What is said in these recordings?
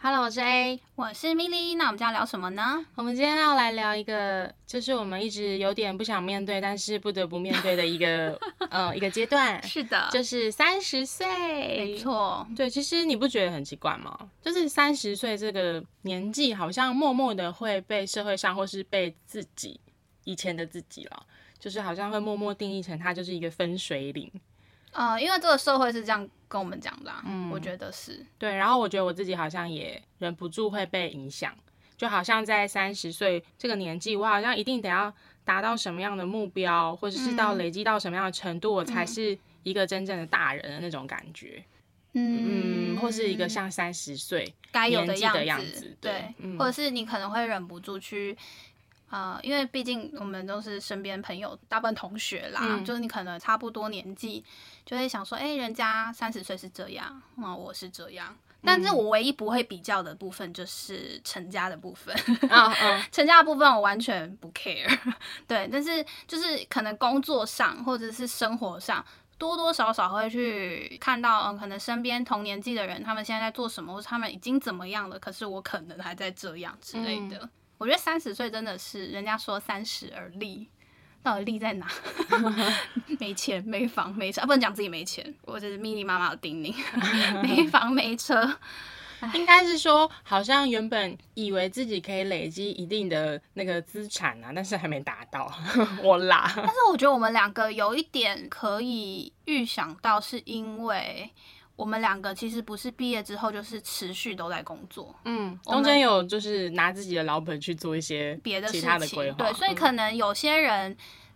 Hello，我是 A，我是 Millie。那我们今天要聊什么呢？我们今天要来聊一个，就是我们一直有点不想面对，但是不得不面对的一个，呃，一个阶段。是的，就是三十岁。没错。对，其实你不觉得很奇怪吗？就是三十岁这个年纪，好像默默的会被社会上，或是被自己以前的自己了，就是好像会默默定义成它就是一个分水岭。呃，因为这个社会是这样跟我们讲的，嗯，我觉得是。对。然后我觉得我自己好像也忍不住会被影响，就好像在三十岁这个年纪，我好像一定得要达到什么样的目标，或者是到累积到什么样的程度，我才是一个真正的大人的那种感觉，嗯，嗯，或是一个像三十岁该有的样子，对，对，或者是你可能会忍不住去。呃，因为毕竟我们都是身边朋友，大部分同学啦，嗯、就是你可能差不多年纪，就会想说，哎、欸，人家三十岁是这样，那我是这样。但是我唯一不会比较的部分就是成家的部分，啊嗯，成家的部分我完全不 care。对，但是就是可能工作上或者是生活上，多多少少会去看到，嗯，可能身边同年纪的人，他们现在在做什么，或者他们已经怎么样了，可是我可能还在这样之类的。嗯我觉得三十岁真的是人家说三十而立，到底立在哪？没钱、没房、没车，啊、不能讲自己没钱。我这是咪咪妈妈的叮咛，没房没车，应该是说好像原本以为自己可以累积一定的那个资产啊，但是还没达到，我啦。但是我觉得我们两个有一点可以预想到，是因为。我们两个其实不是毕业之后就是持续都在工作，嗯，中间有就是拿自己的老本去做一些别的其他的规划，对，所以可能有些人，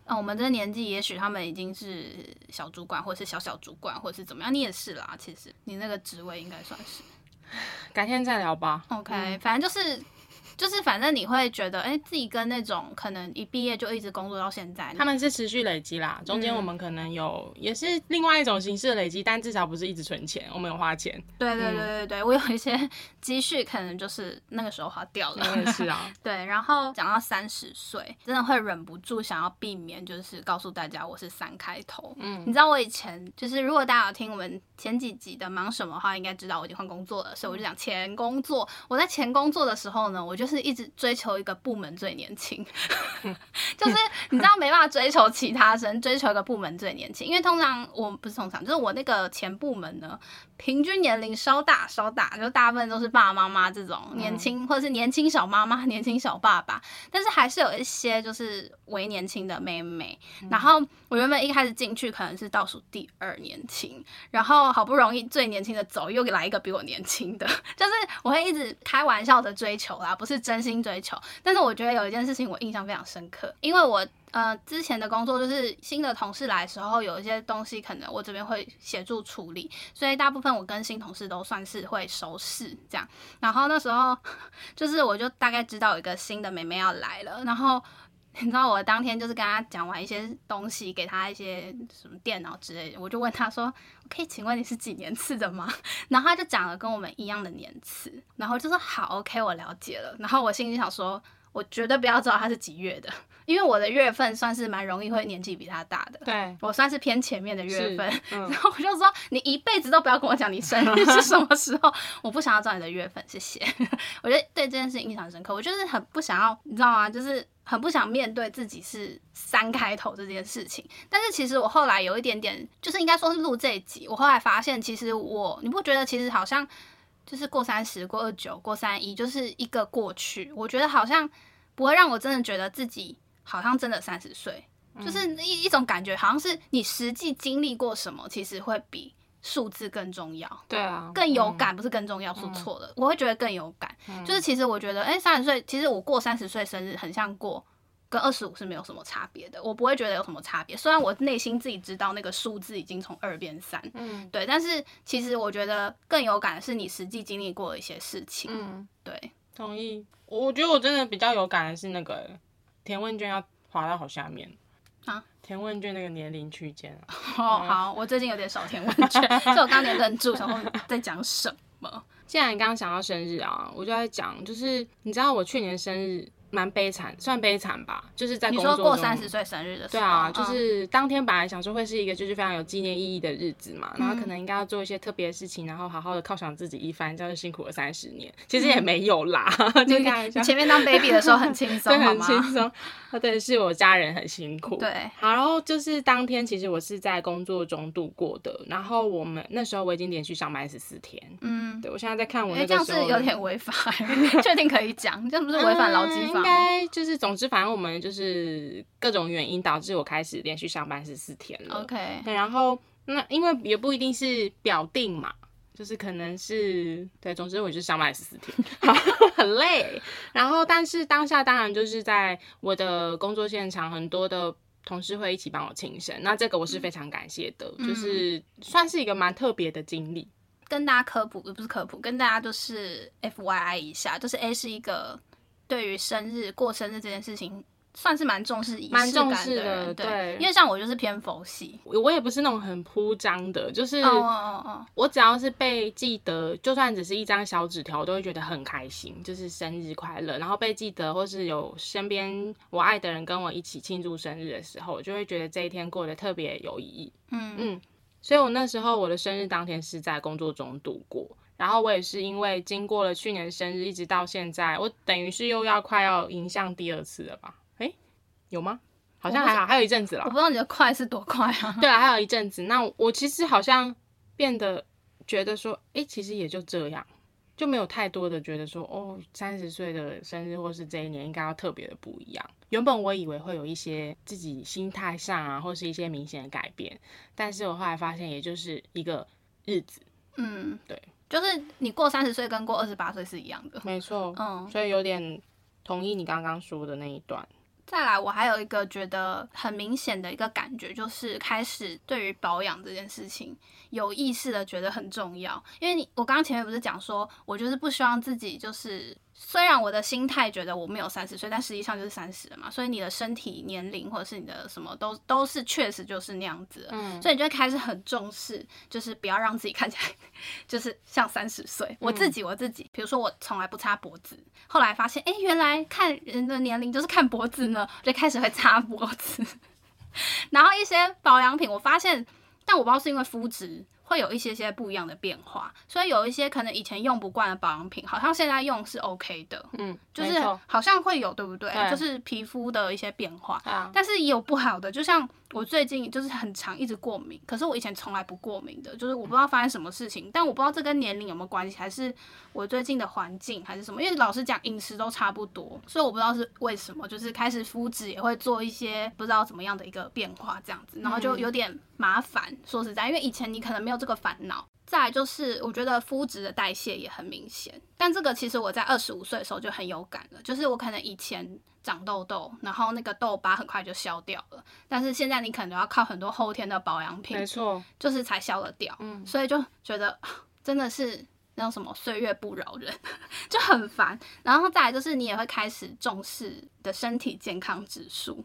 嗯，我们这个年纪，也许他们已经是小主管，或者是小小主管，或者是怎么样，你也是啦，其实你那个职位应该算是，改天再聊吧，OK，嗯，反正就是。就是反正你会觉得，哎、欸，自己跟那种可能一毕业就一直工作到现在，他们是持续累积啦。中间我们可能有、嗯、也是另外一种形式的累积，但至少不是一直存钱，我们有花钱。对对对对对，嗯、我有一些 积蓄，可能就是那个时候花掉了。也是啊。对，然后讲到三十岁，真的会忍不住想要避免，就是告诉大家我是三开头。嗯，你知道我以前就是，如果大家有听我们前几集的忙什么的话，应该知道我已经换工作了，所以我就讲前工作。我在前工作的时候呢，我就是一直追求一个部门最年轻，就是你知道没办法追求其他生，追求一个部门最年轻，因为通常我不是通常，就是我那个前部门呢，平均年龄稍大稍大，就大部分都是爸爸妈妈这种年轻，或者是年轻小妈妈、年轻小爸爸，但是还是有一些就是为年轻的妹妹。然后我原本一开始进去可能是倒数第二年轻，然后好不容易最年轻的走，又来一个比我年轻的，就是我会一直开玩笑的追求啦，不是是真心追求。但是我觉得有一件事情我印象非常深刻，因为我呃之前的工作就是新的同事来的时候，有一些东西可能我这边会协助处理，所以大部分我跟新同事都算是会熟识这样。然后那时候 就是我就大概知道有一个新的妹妹要来了，然后。你知道我当天就是跟他讲完一些东西，给他一些什么电脑之类的，我就问他说：“可以请问你是几年次的吗？” 然后他就讲了跟我们一样的年次，然后就说：“好，OK，我了解了。”然后我心里想说。我绝对不要知道他是几月的，因为我的月份算是蛮容易会年纪比他大的。对，我算是偏前面的月份。嗯、然后我就说，你一辈子都不要跟我讲你生日是什么时候，我不想要知道你的月份，谢谢。我觉得对这件事情印象深刻，我就是很不想要，你知道吗？就是很不想面对自己是三开头这件事情。但是其实我后来有一点点，就是应该说是录这一集，我后来发现，其实我你不觉得其实好像。就是过三十、过二九、过三一，就是一个过去。我觉得好像不会让我真的觉得自己好像真的三十岁，就是一一种感觉，好像是你实际经历过什么，其实会比数字更重要。对啊，更有感，不是更重要，说错了。我会觉得更有感，就是其实我觉得，哎，三十岁，其实我过三十岁生日很像过。跟二十五是没有什么差别的，我不会觉得有什么差别。虽然我内心自己知道那个数字已经从二变三，嗯，对，但是其实我觉得更有感的是你实际经历过的一些事情，嗯，对，同意。我觉得我真的比较有感的是那个填问卷要滑到好下面，啊，填问卷那个年龄区间啊。哦，好，我最近有点少填问卷，所以我刚刚有点愣住，然后在讲什么？既然你刚刚想到生日啊，我就在讲，就是你知道我去年生日。蛮悲惨，算悲惨吧，就是在工作中。你说过三十岁生日的时候。对啊，就是当天本来想说会是一个就是非常有纪念意义的日子嘛，嗯、然后可能应该要做一些特别的事情，然后好好的犒赏自己一番，这样就辛苦了三十年。其实也没有啦，嗯、就看一下。前面当 baby 的时候很轻 松，对，很轻松。啊，对，是我家人很辛苦。对，好，然后就是当天其实我是在工作中度过的，然后我们那时候我已经连续上班十四天。嗯，对，我现在在看我那个时候。这样是有点违法，确定可以讲？这样不是违反劳基法吗？应该就是。总之，反正我们就是各种原因导致我开始连续上班十四天了。OK，然后那因为也不一定是表定嘛，就是可能是对，总之我就上班十四天，很累。然后，但是当下当然就是在我的工作现场，很多的同事会一起帮我庆生，那这个我是非常感谢的，嗯、就是算是一个蛮特别的经历。跟大家科普，不是科普，跟大家就是 FYI 一下，就是 A 是一个。对于生日过生日这件事情，算是蛮重视仪式感的对，对，因为像我就是偏佛系，我也不是那种很铺张的，就是我只要是被记得，就算只是一张小纸条，我都会觉得很开心，就是生日快乐。然后被记得，或是有身边我爱的人跟我一起庆祝生日的时候，我就会觉得这一天过得特别有意义。嗯嗯，所以我那时候我的生日当天是在工作中度过。然后我也是因为经过了去年生日，一直到现在，我等于是又要快要迎向第二次了吧？诶，有吗？好像还好，还有一阵子了。我不知道你的快是多快啊？对啊，还有一阵子。那我其实好像变得觉得说，诶，其实也就这样，就没有太多的觉得说，哦，三十岁的生日或是这一年应该要特别的不一样。原本我以为会有一些自己心态上啊，或是一些明显的改变，但是我后来发现，也就是一个日子。嗯，对。就是你过三十岁跟过二十八岁是一样的，没错，嗯，所以有点同意你刚刚说的那一段。再来，我还有一个觉得很明显的一个感觉，就是开始对于保养这件事情有意识的觉得很重要，因为你我刚刚前面不是讲说，我就是不希望自己就是。虽然我的心态觉得我没有三十岁，但实际上就是三十了嘛。所以你的身体年龄或者是你的什么都都是确实就是那样子。嗯，所以你就会开始很重视，就是不要让自己看起来就是像三十岁。我自己我自己，比如说我从来不擦脖子，后来发现哎、欸，原来看人的年龄就是看脖子呢，我就开始会擦脖子。然后一些保养品，我发现，但我不知道是因为肤质。会有一些些不一样的变化，所以有一些可能以前用不惯的保养品，好像现在用是 OK 的，嗯，就是好像会有，对不对？对，就是皮肤的一些变化，啊，但是也有不好的，就像。我最近就是很常一直过敏，可是我以前从来不过敏的，就是我不知道发生什么事情，但我不知道这跟年龄有没有关系，还是我最近的环境还是什么？因为老实讲，饮食都差不多，所以我不知道是为什么，就是开始肤质也会做一些不知道怎么样的一个变化这样子，然后就有点麻烦。说实在，因为以前你可能没有这个烦恼。再来就是，我觉得肤质的代谢也很明显，但这个其实我在二十五岁的时候就很有感了，就是我可能以前长痘痘，然后那个痘疤很快就消掉了，但是现在你可能要靠很多后天的保养品，没错，就是才消得掉，嗯，所以就觉得真的是那种什么岁月不饶人，就很烦。然后再来就是，你也会开始重视的身体健康指数。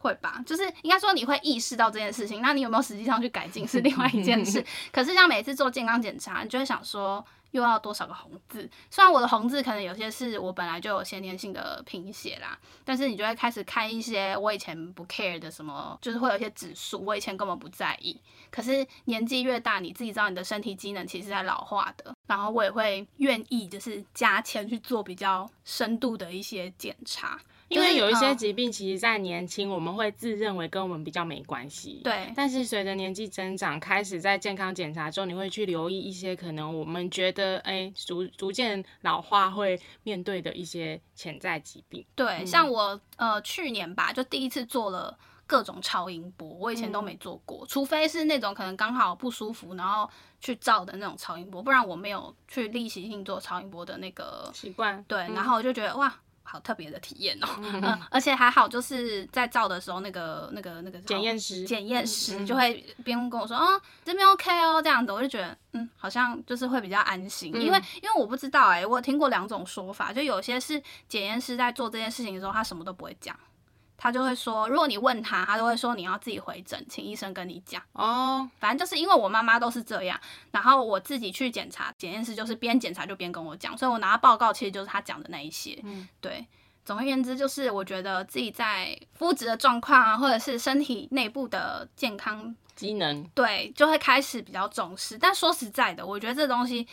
会吧，就是应该说你会意识到这件事情，那你有没有实际上去改进是另外一件事。可是像每次做健康检查，你就会想说又要多少个红字？虽然我的红字可能有些是我本来就有先天性的贫血啦，但是你就会开始看一些我以前不 care 的什么，就是会有一些指数，我以前根本不在意。可是年纪越大，你自己知道你的身体机能其实在老化的，然后我也会愿意就是加钱去做比较深度的一些检查。因为有一些疾病，其实，在年轻，我们会自认为跟我们比较没关系。对。但是随着年纪增长，开始在健康检查中，你会去留意一些可能我们觉得，哎，逐逐渐老化会面对的一些潜在疾病。对，嗯、像我呃去年吧，就第一次做了各种超音波，我以前都没做过，嗯、除非是那种可能刚好不舒服，然后去照的那种超音波，不然我没有去例行性做超音波的那个习惯。对，然后我就觉得哇。好特别的体验哦、而且还好，就是在照的时候，那个、那个、那个检验师，检验师就会边跟我说，哦，这边 OK 哦，这样子，我就觉得，嗯，好像就是会比较安心，因为因为我不知道，哎，我听过两种说法，就有些是检验师在做这件事情的时候，他什么都不会讲。他就会说，如果你问他，他都会说你要自己回诊，请医生跟你讲。哦，反正就是因为我妈妈都是这样，然后我自己去检查检验室，就是边检查就边跟我讲，所以我拿到报告其实就是他讲的那一些。嗯，对。总而言之，就是我觉得自己在肤质的状况啊，或者是身体内部的健康机能，对，就会开始比较重视。但说实在的，我觉得这东西，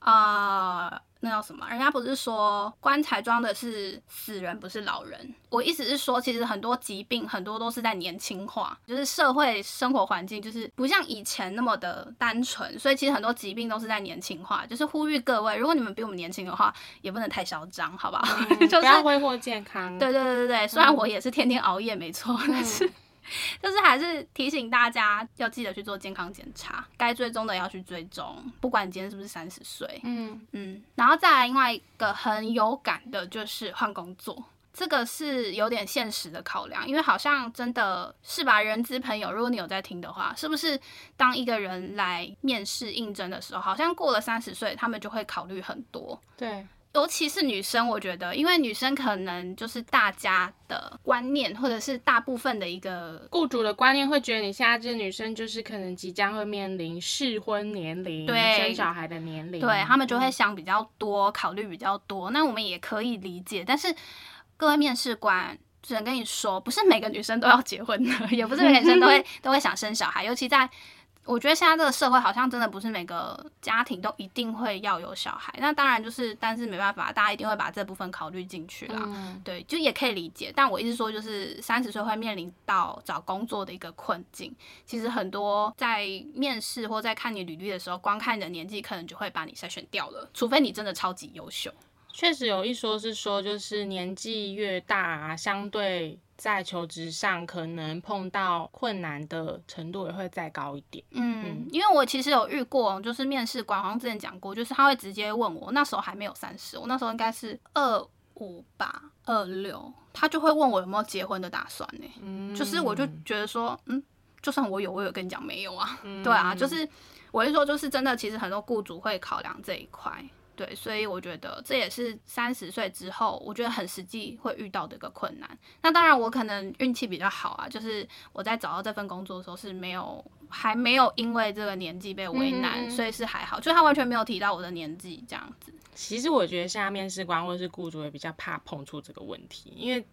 啊、呃。那叫什么？人家不是说棺材装的是死人，不是老人。我意思是说，其实很多疾病很多都是在年轻化，就是社会生活环境就是不像以前那么的单纯，所以其实很多疾病都是在年轻化。就是呼吁各位，如果你们比我们年轻的话，也不能太嚣张，好不好？嗯 就是、不要挥霍健康。对对对对对，虽然我也是天天熬夜，没错，嗯、但是。就是还是提醒大家要记得去做健康检查，该追踪的要去追踪，不管你今天是不是三十岁。嗯嗯，然后再来另外一个很有感的就是换工作，这个是有点现实的考量，因为好像真的是吧，人资朋友，如果你有在听的话，是不是当一个人来面试应征的时候，好像过了三十岁，他们就会考虑很多。对。尤其是女生，我觉得，因为女生可能就是大家的观念，或者是大部分的一个雇主的观念，会觉得你现在这女生就是可能即将会面临适婚年龄，对，生小孩的年龄，对，他们就会想比较多，嗯、考虑比较多。那我们也可以理解，但是各位面试官只能跟你说，不是每个女生都要结婚的，也不是每个女生都会 都会想生小孩，尤其在。我觉得现在这个社会好像真的不是每个家庭都一定会要有小孩，那当然就是，但是没办法，大家一定会把这部分考虑进去啦。嗯、对，就也可以理解。但我一直说，就是三十岁会面临到找工作的一个困境。其实很多在面试或在看你履历的时候，光看你的年纪，可能就会把你筛选掉了，除非你真的超级优秀。确实有一说是说，就是年纪越大，相对在求职上可能碰到困难的程度也会再高一点。嗯，嗯，因为我其实有遇过，就是面试官好像之前讲过，就是他会直接问我，那时候还没有三十，我那时候应该是二五吧，二六，他就会问我有没有结婚的打算呢？嗯，就是我就觉得说，嗯，就算我有，我有跟你讲没有啊？嗯，对啊，就是我是说，就是真的，其实很多雇主会考量这一块。对，所以我觉得这也是三十岁之后，我觉得很实际会遇到的一个困难。那当然，我可能运气比较好啊，就是我在找到这份工作的时候是没有，还没有因为这个年纪被为难，嗯、所以是还好，就他完全没有提到我的年纪这样子。其实我觉得现在面试官或者是雇主也比较怕碰触这个问题，因为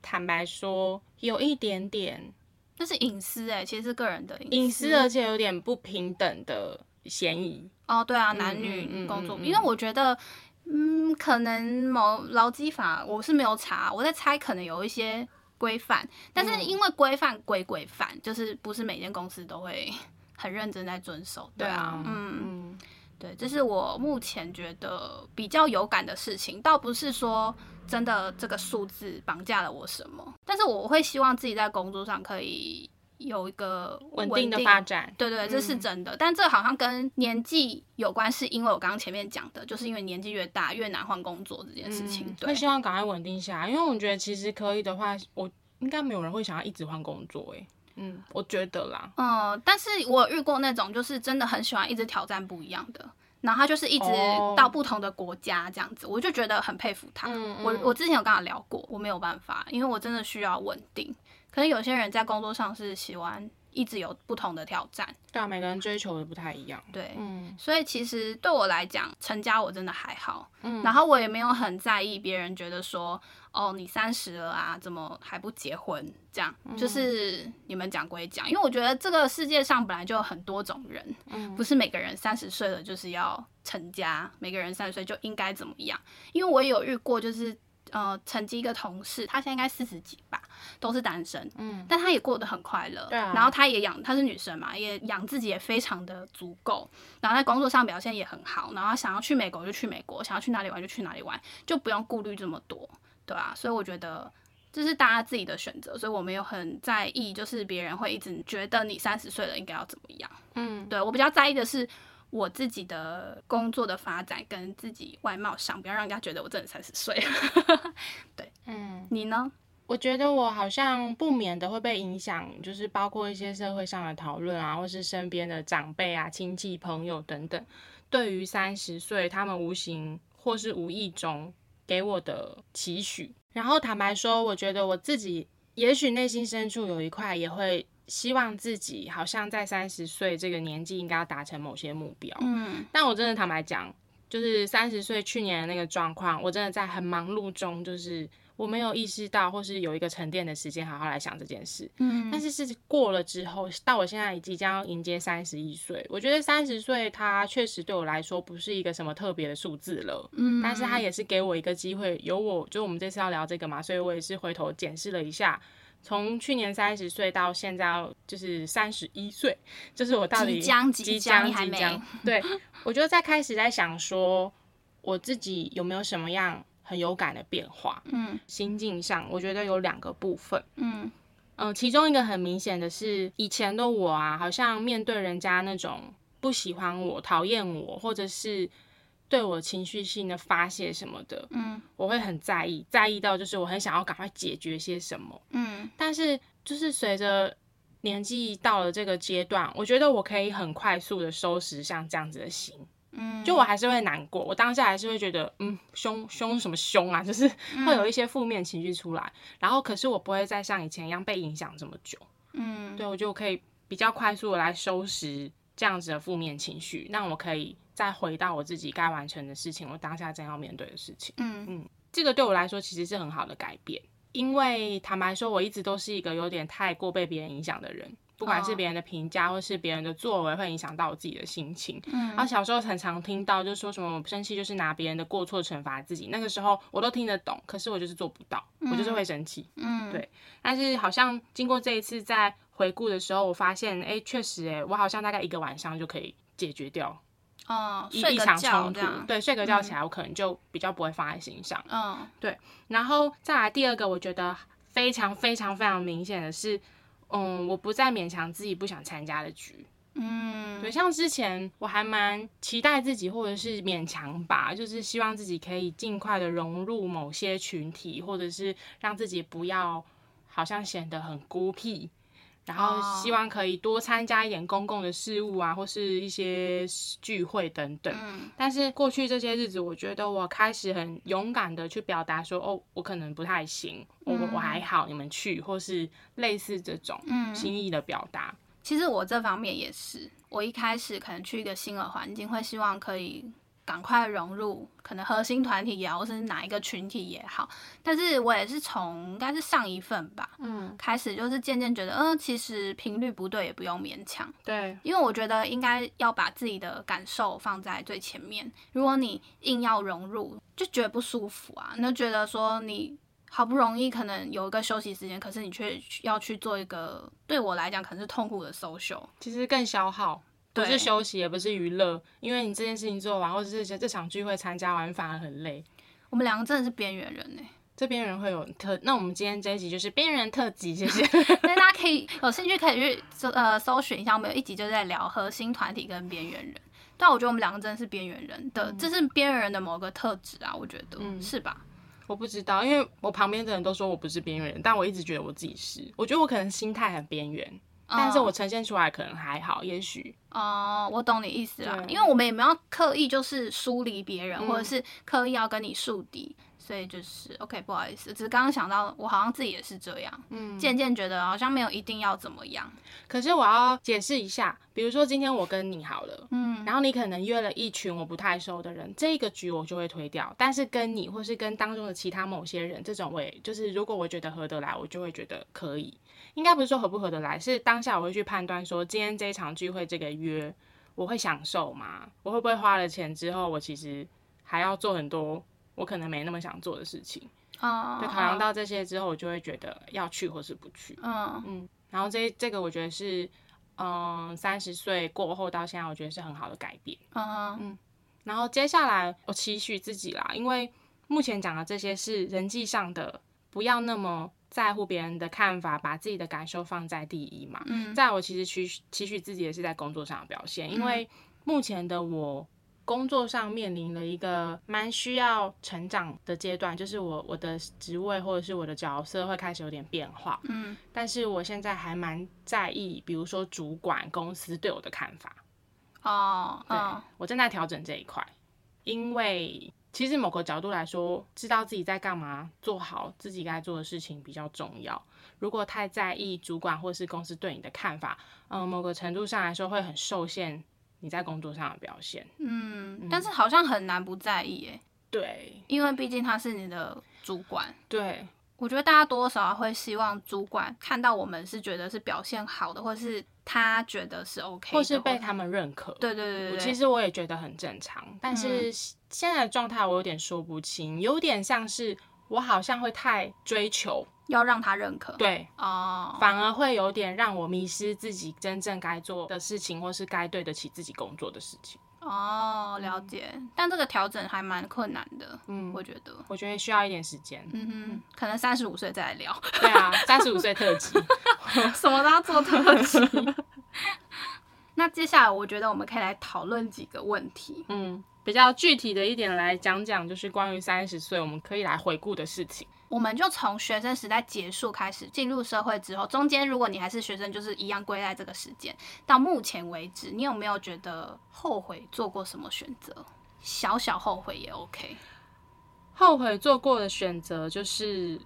坦白说有一点点，这是隐私哎、欸，其实是个人的隐私，隐私，而且有点不平等的。嫌疑。哦，对啊，男女工作，因为我觉得，嗯，可能某劳基法我是没有查，我在猜可能有一些规范，但是因为规范归规范，就是不是每间公司都会 很认真在遵守，对啊，对啊嗯嗯，对，这是我目前觉得比较有感的事情，倒不是说真的这个数字绑架了我什么，但是我会希望自己在工作上可以。有一个稳定，定的发展，对，对对，这是真的。嗯、但这好像跟年纪有关，是因为我刚刚前面讲的，就是因为年纪越大越难换工作这件事情。嗯、对，会希望赶快稳定下来，因为我觉得其实可以的话，我应该没有人会想要一直换工作。哎，嗯，我觉得啦。嗯，但是我遇过那种就是真的很喜欢一直挑战不一样的，然后他就是一直到不同的国家这样子，哦、我就觉得很佩服他。嗯嗯、我我之前有跟他聊过，我没有办法，因为我真的需要稳定。可能有些人在工作上是喜欢一直有不同的挑战，对啊，每个人追求的不太一样。对，嗯，所以其实对我来讲，成家我真的还好，嗯，然后我也没有很在意别人觉得说，哦，你三十了啊，怎么还不结婚？这样，嗯，就是你们讲归讲，因为我觉得这个世界上本来就有很多种人，嗯，不是每个人三十岁了就是要成家，每个人三十岁就应该怎么样？因为我也有遇过，就是。呃，曾经一个同事，他现在应该四十几吧，都是单身，嗯，但他也过得很快乐，对啊，然后他也养，她是女生嘛，也养自己也非常的足够，然后在工作上表现也很好，然后想要去美国就去美国，想要去哪里玩就去哪里玩，就不用顾虑这么多，对啊，所以我觉得这是大家自己的选择，所以我没有很在意，就是别人会一直觉得你三十岁了应该要怎么样，嗯，对，我比较在意的是。我自己的工作的发展跟自己外貌上，不要让人家觉得我真的三十岁。对，嗯，你呢？我觉得我好像不免的会被影响，就是包括一些社会上的讨论啊，或是身边的长辈啊、亲戚朋友等等，对于三十岁，他们无形或是无意中给我的期许。然后坦白说，我觉得我自己。也许内心深处有一块也会希望自己好像在三十岁这个年纪应该要达成某些目标。嗯，但我真的坦白讲，就是三十岁去年的那个状况，我真的在很忙碌中，就是。我没有意识到，或是有一个沉淀的时间，好好来想这件事。嗯，但是是过了之后，到我现在即将要迎接三十一岁，我觉得三十岁它确实对我来说不是一个什么特别的数字了。嗯，但是它也是给我一个机会，有我就我们这次要聊这个嘛，所以我也是回头检视了一下，从去年三十岁到现在就是三十一岁，就是我到底即将即将即将，对，我就在开始在想说，我自己有没有什么样。很有感的变化，嗯，心境上我觉得有两个部分，嗯嗯、呃，其中一个很明显的是，以前的我啊，好像面对人家那种不喜欢我、讨厌我，或者是对我情绪性的发泄什么的，嗯，我会很在意，在意到就是我很想要赶快解决些什么，嗯，但是就是随着年纪到了这个阶段，我觉得我可以很快速的收拾像这样子的心。嗯，就我还是会难过，我当下还是会觉得，嗯，凶凶什么凶啊，就是会有一些负面情绪出来。嗯、然后，可是我不会再像以前一样被影响这么久。嗯，对，我就可以比较快速的来收拾这样子的负面情绪，那我可以再回到我自己该完成的事情，我当下正要面对的事情。嗯嗯，这个对我来说其实是很好的改变，因为坦白说，我一直都是一个有点太过被别人影响的人。不管是别人的评价，或是别人的作为，会影响到我自己的心情。嗯，然后小时候很常听到，就是说什么我生气就是拿别人的过错惩罚自己。那个时候我都听得懂，可是我就是做不到，我就是会生气。嗯，对。但是好像经过这一次在回顾的时候，我发现，哎，确实，哎，我好像大概一个晚上就可以解决掉。哦，一一场冲突，对，睡个觉起来，嗯、我可能就比较不会放在心上。嗯，对。然后再来第二个，我觉得非常非常非常明显的是。嗯，我不再勉强自己不想参加的局。嗯，对，像之前我还蛮期待自己，或者是勉强吧，就是希望自己可以尽快的融入某些群体，或者是让自己不要好像显得很孤僻。然后希望可以多参加一点公共的事务啊，或是一些聚会等等。嗯，但是过去这些日子，我觉得我开始很勇敢的去表达说，哦，我可能不太行，我我还好，你们去，或是类似这种心意的表达。其实我这方面也是，我一开始可能去一个新的环境，会希望可以。赶快融入可能核心团体也好，或是哪一个群体也好，但是我也是从应该是上一份吧，嗯，开始就是渐渐觉得，嗯、呃，其实频率不对也不用勉强，对，因为我觉得应该要把自己的感受放在最前面。如果你硬要融入，就觉得不舒服啊，那觉得说你好不容易可能有一个休息时间，可是你却要去做一个对我来讲可能是痛苦的 social，其实更消耗。不是休息，也不是娱乐，因为你这件事情做完，或者是这场聚会参加完，反而很累。我们两个真的是边缘人呢。这边缘会有特，那我们今天这一集就是边缘人特辑，谢谢。所以大家可以有兴趣可以去搜呃搜寻一下，我们有一集就在聊核心团体跟边缘人。但我觉得我们两个真的是边缘人的，这是边缘人的某个特质啊，我觉得，嗯，是吧？我不知道，因为我旁边的人都说我不是边缘人，但我一直觉得我自己是。我觉得我可能心态很边缘。但是我呈现出来可能还好，也许哦，我懂你意思了，因为我们也没有刻意就是疏离别人，嗯、或者是刻意要跟你树敌。所以就是 OK，不好意思，只是刚刚想到，我好像自己也是这样，嗯，渐渐觉得好像没有一定要怎么样。可是我要解释一下，比如说今天我跟你好了，嗯，然后你可能约了一群我不太熟的人，这个局我就会推掉。但是跟你或是跟当中的其他某些人，这种我也就是如果我觉得合得来，我就会觉得可以。应该不是说合不合得来，是当下我会去判断说，今天这一场聚会这个约我会享受吗？我会不会花了钱之后，我其实还要做很多。我可能没那么想做的事情，啊，对，考量到这些之后，我就会觉得要去或是不去，嗯嗯，然后这这个我觉得是，嗯，三十岁过后到现在，我觉得是很好的改变，嗯嗯，然后接下来我期许自己啦，因为目前讲的这些是人际上的，不要那么在乎别人的看法，把自己的感受放在第一嘛，嗯，在我其实期许期许自己也是在工作上的表现，因为目前的我。工作上面临了一个蛮需要成长的阶段，就是我我的职位或者是我的角色会开始有点变化，嗯，但是我现在还蛮在意，比如说主管公司对我的看法，哦，对，哦，我正在调整这一块，因为其实某个角度来说，知道自己在干嘛，做好自己该做的事情比较重要。如果太在意主管或是公司对你的看法，嗯，某个程度上来说会很受限你在工作上的表现。嗯，但是好像很难不在意耶。对，因为毕竟他是你的主管。对。我觉得大家多多少少会希望主管看到我们是觉得是表现好的，或是他觉得是 OK，或是被他们认可。对对对对，其实我也觉得很正常，但是现在的状态我有点说不清，有点像是我好像会太追求。要让他认可，对哦，反而会有点让我迷失自己真正该做的事情，或是该对得起自己工作的事情。哦，了解，嗯、但这个调整还蛮困难的，嗯，我觉得，我觉得需要一点时间，嗯哼，可能三十五岁再来聊，对啊，三十五岁特辑，什么都要做特辑。那接下来，我觉得我们可以来讨论几个问题，嗯，比较具体的一点来讲讲，就是关于三十岁我们可以来回顾的事情。我们就从学生时代结束开始，进入社会之后，中间如果你还是学生，就是一样归在这个时间。到目前为止，你有没有觉得后悔做过什么选择？小小后悔也 OK。后悔做过的选择就是，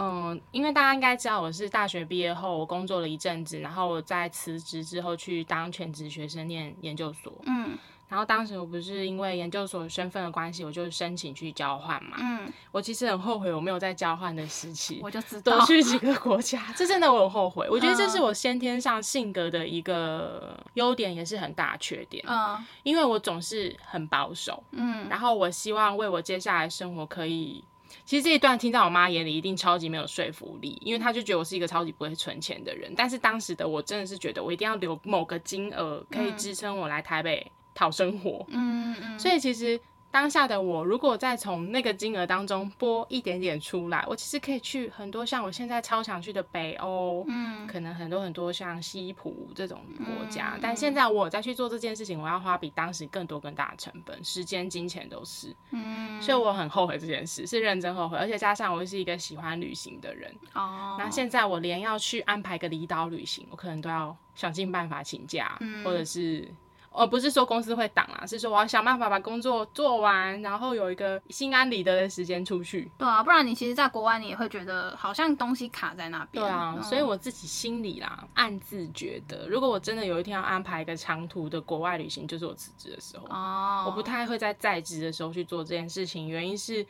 嗯，因为大家应该知道，我是大学毕业后，我工作了一阵子，然后我在辞职之后去当全职学生念研究所。嗯。然后当时我不是因为研究所身份的关系，我就申请去交换嘛。嗯，我其实很后悔我没有在交换的时期，我就知道多去几个国家，这真的我很后悔。我觉得这是我先天上性格的一个优点，也是很大的缺点。嗯，因为我总是很保守。嗯，然后我希望为我接下来生活可以，其实这一段听在我妈眼里一定超级没有说服力，因为她就觉得我是一个超级不会存钱的人。但是当时的我真的是觉得我一定要留某个金额可以支撑我来台北。讨生活，嗯嗯，所以其实当下的我，如果再从那个金额当中拨一点点出来，我其实可以去很多像我现在超想去的北欧，嗯，可能很多很多像西普这种国家，嗯，但现在我再去做这件事情，我要花比当时更多更大的成本，时间、金钱都是，嗯，所以我很后悔这件事，是认真后悔，而且加上我是一个喜欢旅行的人，哦，那现在我连要去安排个离岛旅行，我可能都要想尽办法请假，嗯，或者是。而不是说公司会挡啊，是说我要想办法把工作做完，然后有一个心安理得的时间出去。对啊，不然你其实，在国外你也会觉得好像东西卡在那边。对啊，嗯、所以我自己心里啦，暗自觉得，如果我真的有一天要安排一个长途的国外旅行，就是我辞职的时候。哦。我不太会在在职的时候去做这件事情，原因是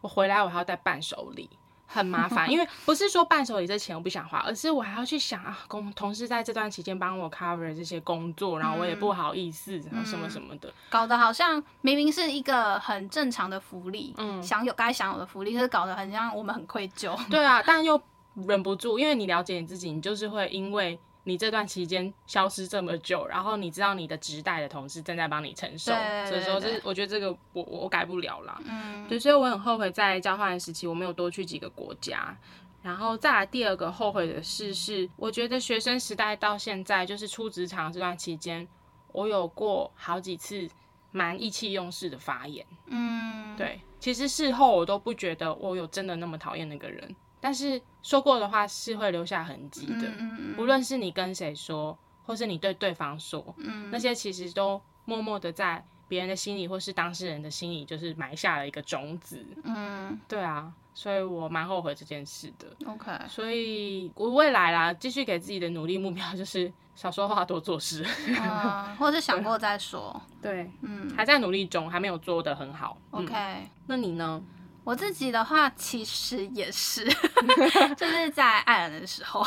我回来我还要带伴手礼。很麻烦，因为不是说伴手礼这钱我不想花，而是我还要去想啊，公同事在这段期间帮我 cover 这些工作，然后我也不好意思，然后什么什么的，搞得好像明明是一个很正常的福利，嗯，享有该享有的福利，可是搞得很像我们很愧疚。对啊，但又忍不住，因为你了解你自己，你就是会因为。你这段期间消失这么久，然后你知道你的直代的同事正在帮你承受，所以说这我觉得这个我我改不了啦。嗯，对，所以我很后悔在交换的时期我没有多去几个国家。然后再来第二个后悔的事是，我觉得学生时代到现在就是出职场这段期间，我有过好几次蛮意气用事的发言。嗯，对，其实事后我都不觉得我有真的那么讨厌那个人。但是说过的话是会留下痕迹的，无论是你跟谁说，或是你对对方说，那些其实都默默的在别人的心里，或是当事人的心里，就是埋下了一个种子。嗯，对啊，所以我蛮后悔这件事的。OK，所以我未来啦，继续给自己的努力目标就是少说话，多做事，或者是想过再说。对，嗯，还在努力中，还没有做得很好。OK，那你呢？我自己的话，其实也是，就是在爱尔兰的时候，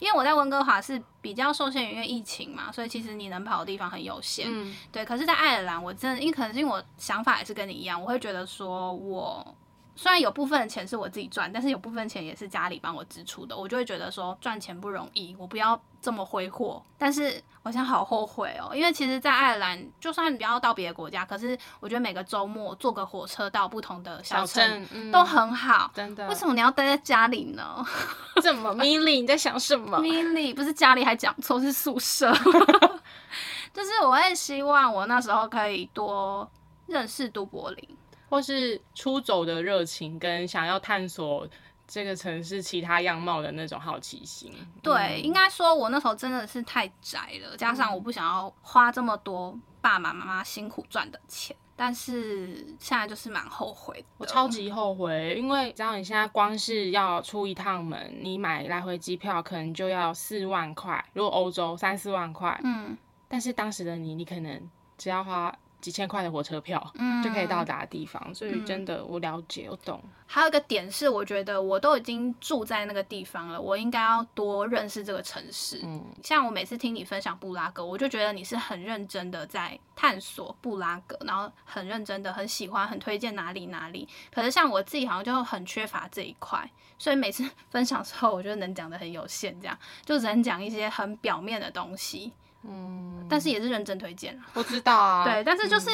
因为我在温哥华是比较受限于因为疫情嘛，所以其实你能跑的地方很有限。嗯，对。可是，在爱尔兰，我真的，因为可能是因为我想法也是跟你一样，我会觉得说我。虽然有部分的钱是我自己赚，但是有部分钱也是家里帮我支出的，我就会觉得说赚钱不容易，我不要这么挥霍。但是我现在好后悔哦，因为其实，在爱尔兰，就算你不要到别的国家，可是我觉得每个周末坐个火车到不同的小镇、嗯、都很好。真的？为什么你要待在家里呢？怎么，Milly 你在想什么？Milly 不是家里还讲错是宿舍，就是我会希望我那时候可以多认识都柏林。或是出走的热情，跟想要探索这个城市其他样貌的那种好奇心。对，嗯、应该说，我那时候真的是太宅了，加上我不想要花这么多爸爸妈妈辛苦赚的钱，但是现在就是蛮后悔，我超级后悔，因为只要你现在光是要出一趟门，你买来回机票可能就要四万块，如果欧洲三四万块，嗯，但是当时的你，你可能只要花。几千块的火车票，嗯，就可以到达的地方，所以真的我了解，我懂。还有一个点是，我觉得我都已经住在那个地方了，我应该要多认识这个城市。嗯，像我每次听你分享布拉格，我就觉得你是很认真的在探索布拉格，然后很认真的很喜欢，很推荐哪里哪里。可是像我自己好像就很缺乏这一块，所以每次 分享的时候，我觉得能讲的很有限，这样就只能讲一些很表面的东西。嗯，但是也是认真推荐。我知道啊。对，但是就是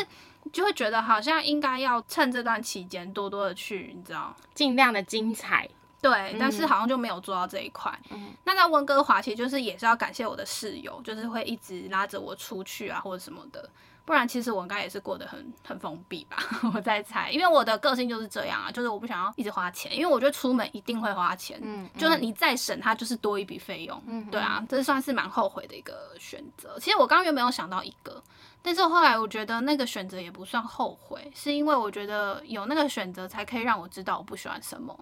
就会觉得好像应该要趁这段期间多多的去，你知道，尽量的精彩。对，但是好像就没有做到这一块。嗯，那在温哥华其实就是也是要感谢我的室友，就是会一直拉着我出去啊或者什么的。不然其实我应该也是过得很很封闭吧，我在猜，因为我的个性就是这样啊，就是我不想要一直花钱，因为我觉得出门一定会花钱，嗯，就是你再省，它就是多一笔费用，嗯，对啊，这算是蛮后悔的一个选择。其实我刚刚原本有想到一个，但是后来我觉得那个选择也不算后悔，是因为我觉得有那个选择才可以让我知道我不喜欢什么。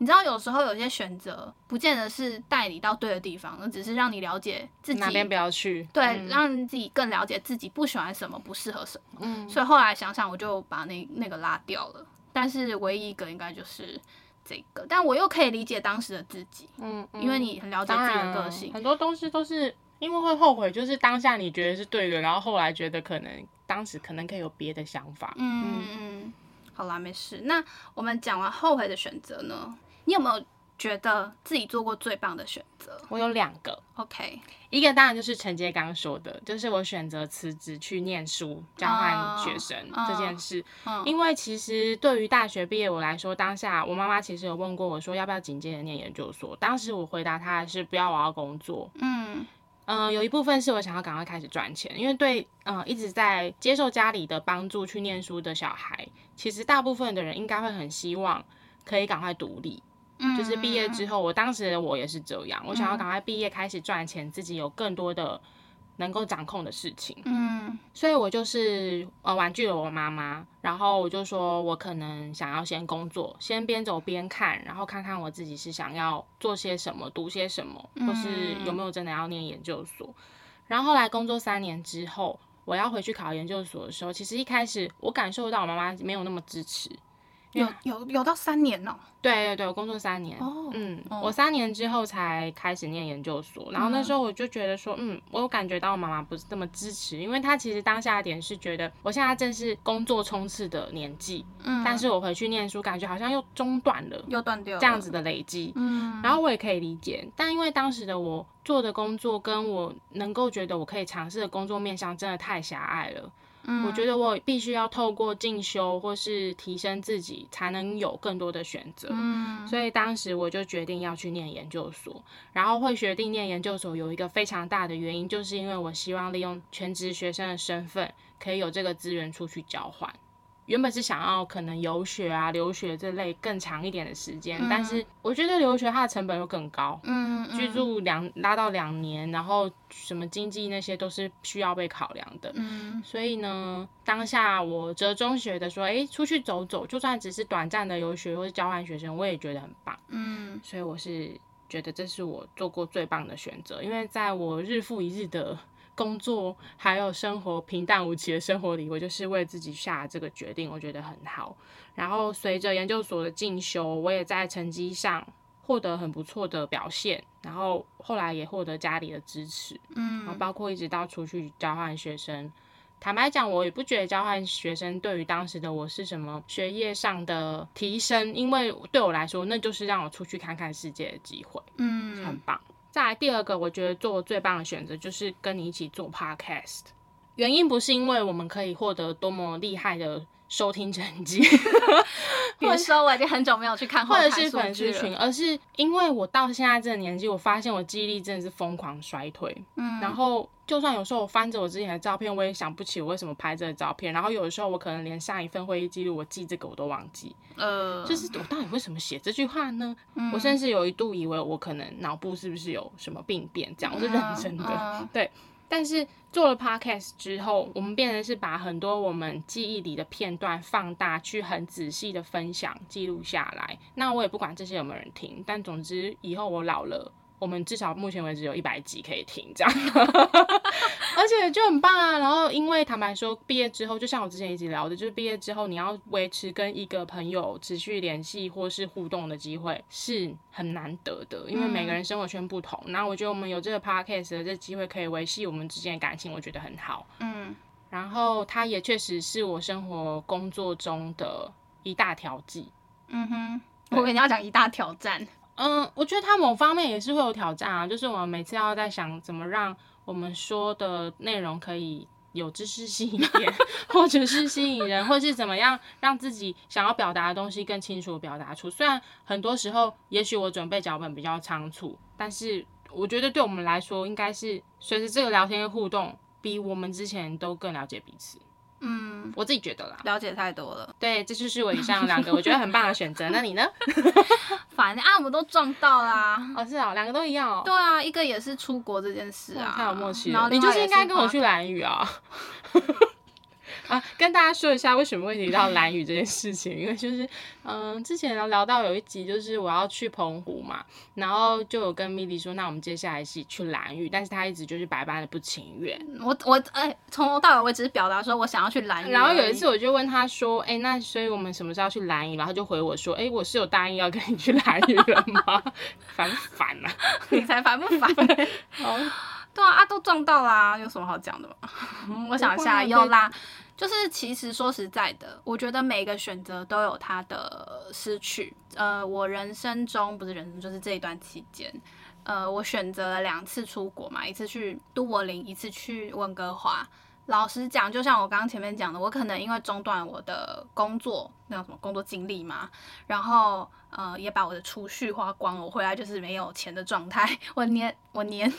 你知道，有时候有些选择不见得是带你到对的地方，那只是让你了解自己哪边不要去。对，嗯、让自己更了解自己不喜欢什么，不适合什么。嗯，所以后来想想，我就把那那个拉掉了。但是唯一一个应该就是这个，但我又可以理解当时的自己。嗯，嗯，因为你很了解自己的个性，很多东西都是因为会后悔，就是当下你觉得是对的，然后后来觉得可能当时可能可以有别的想法。嗯嗯嗯，好啦，没事。那我们讲完后悔的选择呢？你有没有觉得自己做过最棒的选择？我有两个，OK，一个当然就是陈杰刚刚说的，就是我选择辞职去念书交换学生这件事。Oh, oh, oh. 因为其实对于大学毕业我来说，当下我妈妈其实有问过我说要不要紧接着念研究所，当时我回答她的是不要，我要工作。嗯嗯、呃，有一部分是我想要赶快开始赚钱，因为对嗯、呃、一直在接受家里的帮助去念书的小孩，其实大部分的人应该会很希望可以赶快独立。就是毕业之后，我当时我也是这样，我想要赶快毕业，开始赚钱，自己有更多的能够掌控的事情。嗯，所以我就是呃婉拒了我妈妈，然后我就说我可能想要先工作，先边走边看，然后看看我自己是想要做些什么，读些什么，或是有没有真的要念研究所。然后后来工作三年之后，我要回去考研究所的时候，其实一开始我感受到我妈妈没有那么支持。有有有到三年了。对对对，我工作三年。哦，嗯，我三年之后才开始念研究所，然后那时候我就觉得说，嗯，我有感觉到我妈妈不是这么支持，因为她其实当下的点是觉得我现在正是工作冲刺的年纪，嗯，但是我回去念书，感觉好像又中断了，又断掉了，这样子的累积，嗯，然后我也可以理解，但因为当时的我做的工作跟我能够觉得我可以尝试的工作面向真的太狭隘了。我觉得我必须要透过进修或是提升自己，才能有更多的选择。嗯，所以当时我就决定要去念研究所。然后会决定念研究所有一个非常大的原因，就是因为我希望利用全职学生的身份，可以有这个资源出去交换。原本是想要可能游学啊、留学这类更长一点的时间，嗯、但是我觉得留学它的成本又更高，嗯，嗯居住两拉到两年，然后什么经济那些都是需要被考量的，嗯，所以呢，当下我折中学的说，哎，出去走走，就算只是短暂的游学或是交换学生，我也觉得很棒，嗯，所以我是觉得这是我做过最棒的选择，因为在我日复一日的。工作还有生活平淡无奇的生活里，我就是为自己下这个决定，我觉得很好。然后随着研究所的进修，我也在成绩上获得很不错的表现。然后后来也获得家里的支持，嗯，然后包括一直到出去交换学生。坦白讲，我也不觉得交换学生对于当时的我是什么学业上的提升，因为对我来说，那就是让我出去看看世界的机会，嗯，很棒。再来第二个，我觉得做最棒的选择就是跟你一起做 podcast。原因不是因为我们可以获得多么厉害的收听成绩，或者说我已经很久没有去看或者是粉丝群，而是因为我到现在这个年纪，我发现我记忆力真的是疯狂衰退。嗯，然后就算有时候我翻着我之前的照片，我也想不起我为什么拍这个照片。然后有的时候我可能连上一份会议记录我记这个我都忘记。呃，就是我到底为什么写这句话呢？嗯，我甚至有一度以为我可能脑部是不是有什么病变，这样我是认真的。对。但是做了 podcast 之后，我们变成是把很多我们记忆里的片段放大，去很仔细的分享、记录下来。那我也不管这些有没有人听，但总之以后我老了。我们至少目前为止有一百集可以听，这样，而且就很棒啊。然后，因为坦白说，毕业之后，就像我之前一直聊的，就是毕业之后你要维持跟一个朋友持续联系或是互动的机会是很难得的，因为每个人生活圈不同。那、嗯、我觉得我们有这个 podcast 的这机会可以维系我们之间的感情，我觉得很好。嗯，然后它也确实是我生活工作中的一大调剂。嗯哼，我跟你要讲一大挑战。嗯，我觉得他某方面也是会有挑战啊，就是我们每次要在想怎么让我们说的内容可以有知识性一点，或者是吸引人，或是怎么样让自己想要表达的东西更清楚表达出。虽然很多时候，也许我准备脚本比较仓促，但是我觉得对我们来说，应该是随着这个聊天互动，比我们之前都更了解彼此。嗯，我自己觉得啦，了解太多了。对，这就是我以上两个 我觉得很棒的选择。那你呢？反正啊，我们都撞到啦。哦，是啊，两个都一样哦。对啊，一个也是出国这件事啊，太有默契了。你就是应该跟我去蓝雨啊。啊，跟大家说一下为什么会提到兰屿这件事情，因为就是，嗯、呃，之前聊聊到有一集就是我要去澎湖嘛，然后就有跟 Milly 说，那我们接下来一起去兰屿，但是他一直就是百般的不情愿。我我哎，从头到尾我只是表达说我想要去兰屿。然后有一次我就问他说，哎，那所以我们什么时候去兰屿？然后他就回我说，哎，我是有答应要跟你去兰屿了吗？烦不烦啊？你才烦不烦？哦，对啊，啊都撞到啦，有什么好讲的吗？我想一下，有啦。就是其实说实在的，我觉得每一个选择都有它的失去。呃，我人生中不是人生，就是这一段期间，呃，我选择了两次出国嘛，一次去都柏林，一次去温哥华。老实讲，就像我刚刚前面讲的，我可能因为中断我的工作，那叫什么工作经历嘛，然后呃，也把我的储蓄花光了，我回来就是没有钱的状态。我 年我年。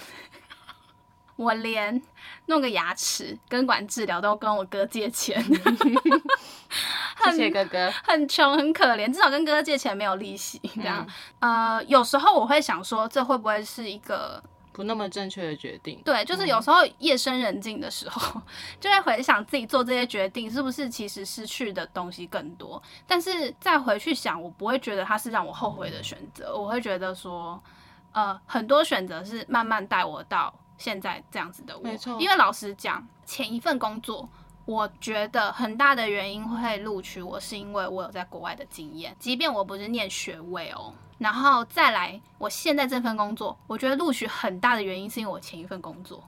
我连弄个牙齿根管治疗都跟我哥借钱，谢谢哥哥，很穷很可怜，至少跟哥哥借钱没有利息这样。嗯、呃，有时候我会想说，这会不会是一个不那么正确的决定？对，就是有时候夜深人静的时候，就会回想自己做这些决定是不是其实失去的东西更多。但是再回去想，我不会觉得它是让我后悔的选择，我会觉得说，呃，很多选择是慢慢带我到。现在这样子的我，没错。因为老实讲，前一份工作，我觉得很大的原因会录取我，是因为我有在国外的经验，即便我不是念学位哦。然后再来，我现在这份工作，我觉得录取很大的原因是因为我前一份工作，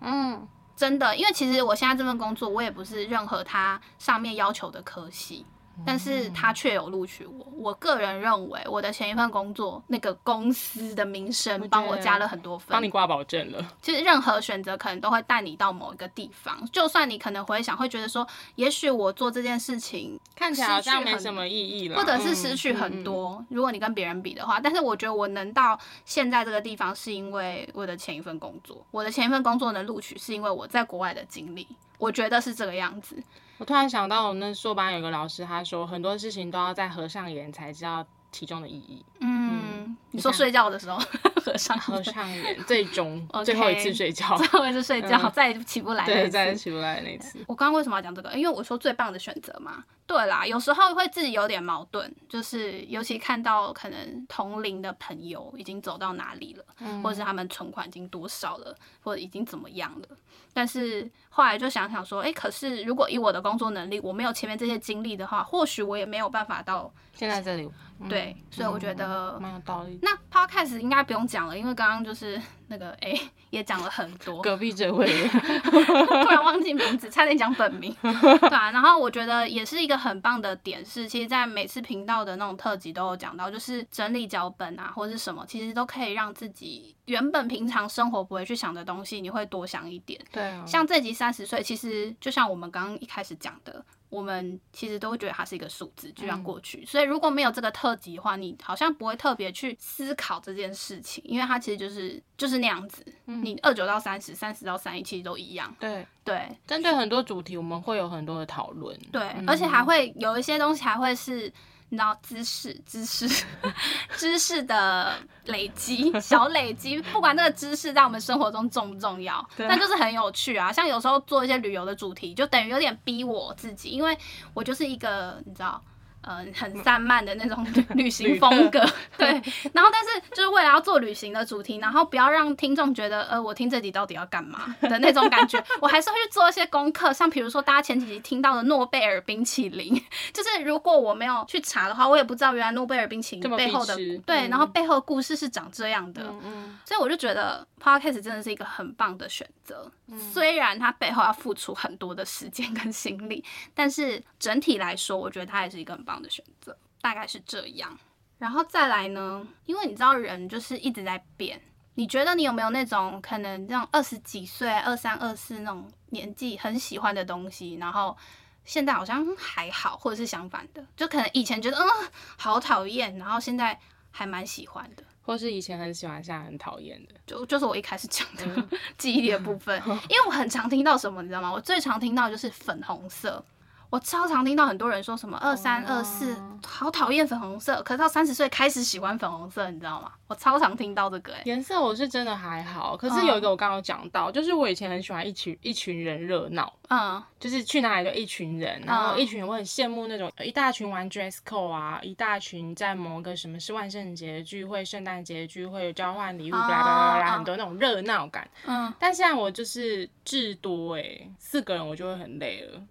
嗯，真的，因为其实我现在这份工作，我也不是任何他上面要求的科系。但是他却有录取我。我个人认为，我的前一份工作那个公司的名声帮我加了很多分，帮你挂保证了。其实任何选择可能都会带你到某一个地方，就算你可能回想会觉得说，也许我做这件事情看起来好像没什么意义了，或者是失去很多。如果你跟别人比的话，但是我觉得我能到现在这个地方，是因为我的前一份工作。我的前一份工作能录取，是因为我在国外的经历。我觉得是这个样子。我突然想到，我那硕班有个老师，他说很多事情都要在合上眼才知道其中的意义。嗯，嗯，你说睡觉的时候合上合上眼，最终 最后一次睡觉，最后一次睡觉，嗯、再也起不来。对，再也起不来的那次。我刚刚为什么要讲这个？因为我说最棒的选择嘛。对啦，有时候会自己有点矛盾，就是尤其看到可能同龄的朋友已经走到哪里了，嗯、或者是他们存款已经多少了，或者已经怎么样了。但是后来就想想说，哎，可是如果以我的工作能力，我没有前面这些经历的话，或许我也没有办法到现在这里。对，所以我觉得蛮有道理。那 Podcast 应该不用讲了，因为刚刚就是那个哎，也讲了很多。隔壁这位 突然忘记名字，差点讲本名。对啊，然后我觉得也是一个很棒的点是，其实，在每次频道的那种特辑都有讲到，就是整理脚本啊，或者是什么，其实都可以让自己原本平常生活不会去想的东西，你会多想一点。对啊。像这集三十岁，其实就像我们刚刚一开始讲的。我们其实都会觉得它是一个数字，就这样过去。嗯、所以如果没有这个特辑的话，你好像不会特别去思考这件事情，因为它其实就是就是那样子。嗯、你二九到三十，三十到三一，其实都一样。对对，针对很多主题，我们会有很多的讨论。对，嗯、而且还会有一些东西还会是你知道知识、知识、知识的累积，小累积，不管那个知识在我们生活中重不重要，对但就是很有趣啊。像有时候做一些旅游的主题，就等于有点逼我自己，因为我就是一个你知道。嗯、呃，很散漫的那种旅行风格，对。然后，但是就是为了要做旅行的主题，然后不要让听众觉得，呃，我听这集到底要干嘛的那种感觉，我还是会去做一些功课。像比如说，大家前几集听到的诺贝尔冰淇淋，就是如果我没有去查的话，我也不知道原来诺贝尔冰淇淋背后的对，然后背后的故事是长这样的。嗯嗯。所以我就觉得 Podcast 真的是一个很棒的选择，虽然它背后要付出很多的时间跟心力，但是整体来说，我觉得它也是一个很棒的选择，大概是这样。然后再来呢，因为你知道人就是一直在变，你觉得你有没有那种可能，这种二十几岁、二三、二四那种年纪很喜欢的东西，然后现在好像还好，或者是相反的，就可能以前觉得嗯好讨厌，然后现在还蛮喜欢的，或是以前很喜欢，现在很讨厌的，就就是我一开始讲的、嗯、记忆力的部分，因为我很常听到什么，你知道吗？我最常听到就是粉红色。我超常听到很多人说什么二三二四好讨厌粉红色，可是到三十岁开始喜欢粉红色，你知道吗？我超常听到这个诶、欸，颜色我是真的还好，可是有一个我刚刚讲到，嗯、就是我以前很喜欢一群一群人热闹，嗯，就是去哪里就一群人，然后一群人我很羡慕那种一大群玩 dress code 啊，一大群在某个什么是万圣节聚会、圣诞节聚会交换礼物，巴拉巴拉巴拉很多那种热闹感，嗯，但现在我就是至多哎、欸，四个人我就会很累了。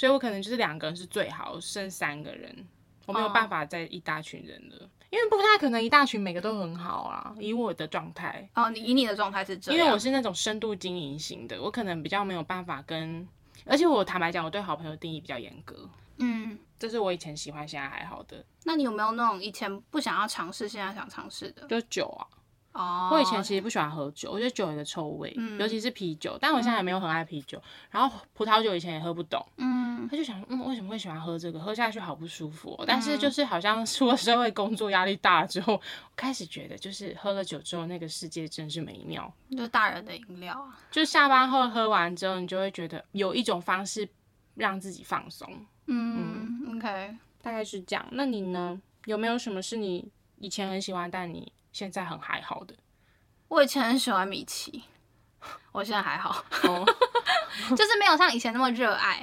所以我可能就是两个人是最好，剩三个人，我没有办法再一大群人了，oh. 因为不太可能一大群每个都很好啊。以我的状态，哦，你以你的状态是这样，因为我是那种深度经营型的，我可能比较没有办法跟，而且我坦白讲，我对好朋友定义比较严格，嗯，这是我以前喜欢，现在还好的。那你有没有那种以前不想要尝试，现在想尝试的？就是酒啊。哦，oh, 我以前其实不喜欢喝酒，我觉得酒有个臭味，嗯、尤其是啤酒。但我现在也没有很爱啤酒，嗯、然后葡萄酒以前也喝不懂。嗯，他就想，嗯，为什么会喜欢喝这个？喝下去好不舒服、哦。嗯、但是就是好像出了社会工作压力大了之后，开始觉得就是喝了酒之后，那个世界真是美妙。就大人的饮料啊，就下班后喝完之后，你就会觉得有一种方式让自己放松。嗯，嗯，OK，大概是这样。那你呢？有没有什么是你以前很喜欢，但你现在很还好的？我以前很喜欢米奇，我现在还好，就是没有像以前那么热爱，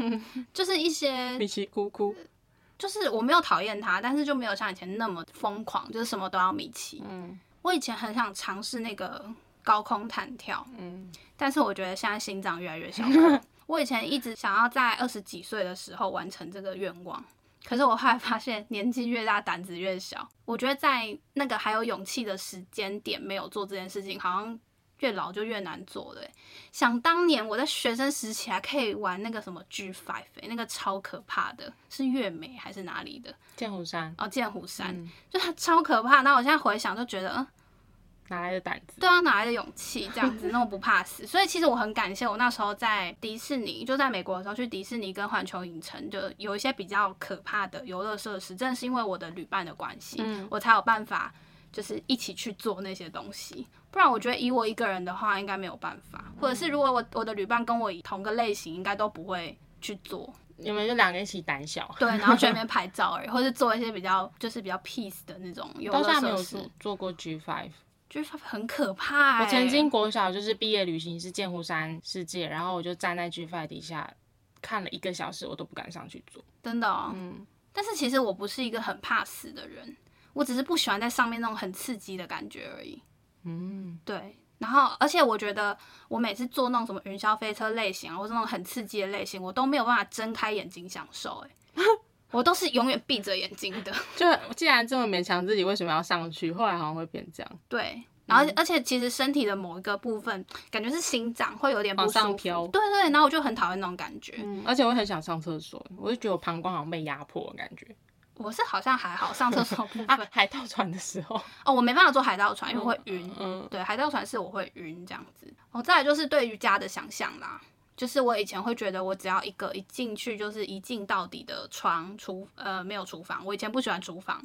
就是一些米奇姑姑，就是我没有讨厌他，但是就没有像以前那么疯狂，就是什么都要米奇。嗯，我以前很想尝试那个高空弹跳，嗯，但是我觉得现在心脏越来越小。我以前一直想要在二十几岁的时候完成这个愿望。可是我后来发现，年纪越大，胆子越小。我觉得在那个还有勇气的时间点没有做这件事情，好像越老就越难做了。想当年我在学生时期还可以玩那个什么 G Five，那个超可怕的，是月美还是哪里的？剑湖山哦，剑湖山，嗯、就它超可怕。那我现在回想就觉得，嗯。哪来的胆子？对啊，哪来的勇气这样子那么不怕死？所以其实我很感谢我那时候在迪士尼，就在美国的时候去迪士尼跟环球影城，就有一些比较可怕的游乐设施，正是因为我的旅伴的关系，嗯、我才有办法就是一起去做那些东西。不然我觉得以我一个人的话，应该没有办法。或者是如果我我的旅伴跟我同个类型，应该都不会去做。你们就两个人一起胆小？对，然后去那边 拍照而已，或是做一些比较就是比较 peace 的那种游乐设施。到现在没有做做过 G Five。就是很可怕、欸。我曾经国小就是毕业旅行是剑湖山世界，然后我就站在 G F A 底下看了一个小时，我都不敢上去坐。真的、哦，嗯。但是其实我不是一个很怕死的人，我只是不喜欢在上面那种很刺激的感觉而已。嗯，对。然后，而且我觉得我每次坐那种什么云霄飞车类型啊，或者那种很刺激的类型，我都没有办法睁开眼睛享受、欸。哎。我都是永远闭着眼睛的。就既然这么勉强自己，为什么要上去？后来好像会变这样。对，然后、嗯、而且其实身体的某一个部分，感觉是心脏会有点。往上飘。对，对对，然后我就很讨厌那种感觉。嗯，而且我很想上厕所，我就觉得我膀胱好像被压迫的感觉。我是好像还好，上厕所部分。啊，海盗船的时候。哦，我没办法坐海盗船，因为会晕。嗯。嗯对，海盗船是我会晕这样子。哦，再来就是对瑜伽的想象啦。就是我以前会觉得，我只要一个一进去就是一进到底的床厨，呃，没有厨房。我以前不喜欢厨房，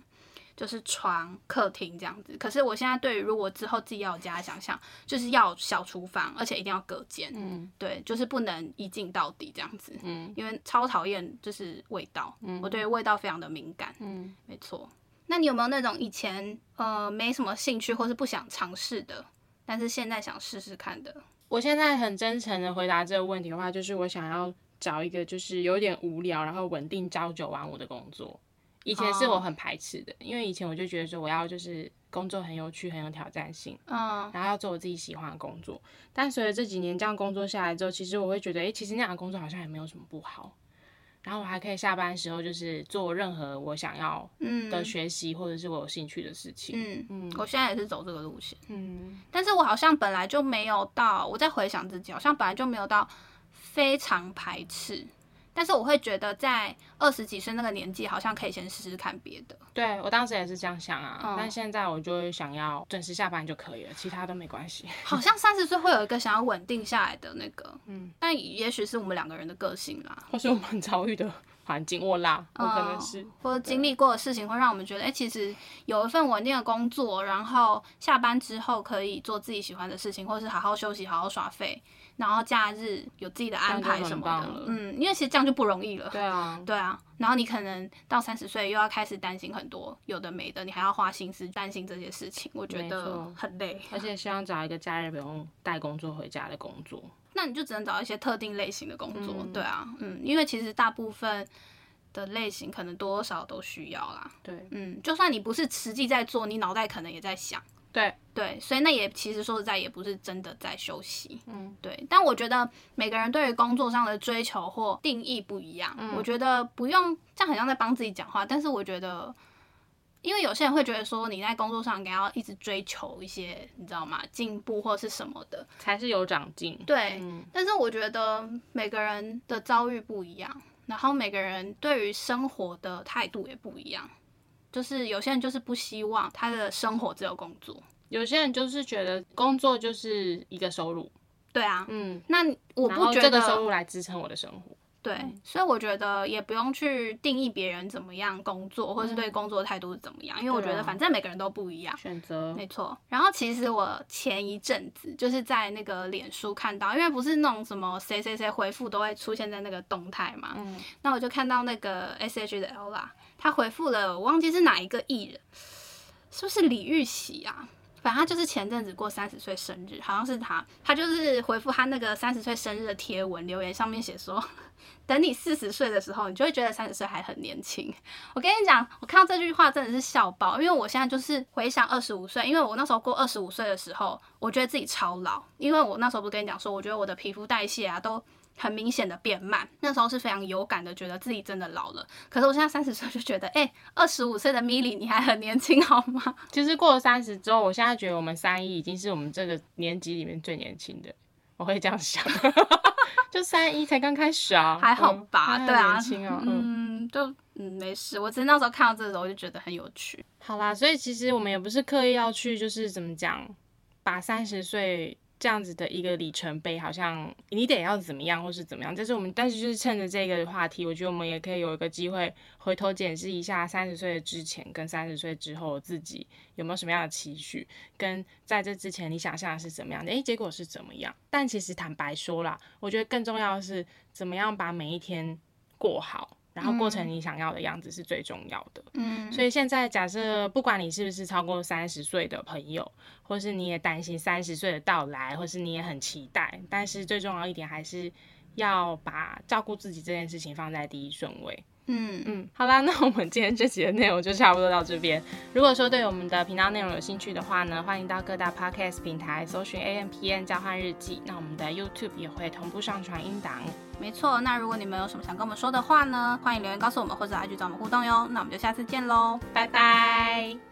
就是床、客厅这样子。可是我现在对于如果之后自己要有家的想象，就是要小厨房，而且一定要隔间。嗯，对，就是不能一进到底这样子。嗯，因为超讨厌就是味道。嗯，我对味道非常的敏感。嗯，没错。那你有没有那种以前呃没什么兴趣或是不想尝试的，但是现在想试试看的？我现在很真诚的回答这个问题的话，就是我想要找一个就是有点无聊，然后稳定朝九晚五的工作。以前是我很排斥的，因为以前我就觉得说我要就是工作很有趣、很有挑战性，嗯，然后要做我自己喜欢的工作。但随着这几年这样工作下来之后，其实我会觉得，哎，其实那样的工作好像也没有什么不好。然后我还可以下班的时候，就是做任何我想要的学习，或者是我有兴趣的事情。嗯嗯，我现在也是走这个路线。嗯，但是我好像本来就没有到，我在回想自己，好像本来就没有到非常排斥。但是我会觉得，在二十几岁那个年纪，好像可以先试试看别的。对，我当时也是这样想啊，嗯、但现在我就会想要准时下班就可以了，其他都没关系。好像三十岁会有一个想要稳定下来的那个，嗯，但也许是我们两个人的个性啦，或是我们遭遇的环境，我啦，我可能是，嗯、或者经历过的事情，会让我们觉得，哎、欸，其实有一份稳定的工作，然后下班之后可以做自己喜欢的事情，或者是好好休息，好好耍废。然后假日有自己的安排什么的，嗯，因为其实这样就不容易了。对啊，对啊。然后你可能到三十岁又要开始担心很多有的没的，你还要花心思担心这些事情，我觉得很累。而且希望找一个假日不用带工作回家的工作，那你就只能找一些特定类型的工作。嗯、对啊，嗯，因为其实大部分的类型可能多少都需要啦。对，嗯，就算你不是实际在做，你脑袋可能也在想。对对，所以那也其实说实在也不是真的在休息，嗯，对。但我觉得每个人对于工作上的追求或定义不一样，嗯，我觉得不用这样，好像在帮自己讲话。但是我觉得，因为有些人会觉得说你在工作上应该要一直追求一些，你知道吗？进步或是什么的，才是有长进。对，嗯，但是我觉得每个人的遭遇不一样，然后每个人对于生活的态度也不一样。就是有些人就是不希望他的生活只有工作，有些人就是觉得工作就是一个收入。对啊，嗯，那我不觉得这个收入来支撑我的生活。对，所以我觉得也不用去定义别人怎么样工作，或是对工作的态度是怎么样，因为我觉得反正每个人都不一样。选择没错。然后其实我前一阵子就是在那个脸书看到，因为不是那种什么谁谁谁回复都会出现在那个动态嘛，嗯，那我就看到那个 S.H. 的 Ella，他回复了，我忘记是哪一个艺人，是不是李玉玺啊？反正他就是前阵子过三十岁生日，好像是他，他就是回复他那个三十岁生日的贴文留言，上面写说。等你四十岁的时候，你就会觉得三十岁还很年轻。我跟你讲，我看到这句话真的是笑爆，因为我现在就是回想二十五岁，因为我那时候过二十五岁的时候，我觉得自己超老，因为我那时候不跟你讲说，我觉得我的皮肤代谢啊都很明显的变慢，那时候是非常有感的，觉得自己真的老了。可是我现在三十岁就觉得，哎、欸，二十五岁的 Milly 你还很年轻好吗？其实过了三十之后，我现在觉得我们三一已经是我们这个年级里面最年轻的，我会这样想。就三一才刚开始啊，还好吧？嗯、对啊，嗯，嗯，就嗯没事。我只是那时候看到这个时候，我就觉得很有趣。好啦，所以其实我们也不是刻意要去，就是怎么讲，把三十岁。这样子的一个里程碑，好像你得要怎么样，或是怎么样。但是我们，但是就是趁着这个话题，我觉得我们也可以有一个机会回头检视一下三十岁之前跟三十岁之后自己有没有什么样的期许，跟在这之前你想象的是怎么样的，诶，结果是怎么样？但其实坦白说啦，我觉得更重要的是怎么样把每一天过好。然后过成你想要的样子是最重要的。嗯，所以现在假设不管你是不是超过三十岁的朋友，或是你也担心三十岁的到来，或是你也很期待，但是最重要一点还是要把照顾自己这件事情放在第一顺位。嗯嗯，好啦，那我们今天这集的内容就差不多到这边。如果说对我们的频道内容有兴趣的话呢，欢迎到各大 podcast 平台搜寻 A M P N 交换日记。那我们的 YouTube 也会同步上传音档。没错，那如果你们有什么想跟我们说的话呢，欢迎留言告诉我们，或者来去找我们互动哟。那我们就下次见喽，拜拜。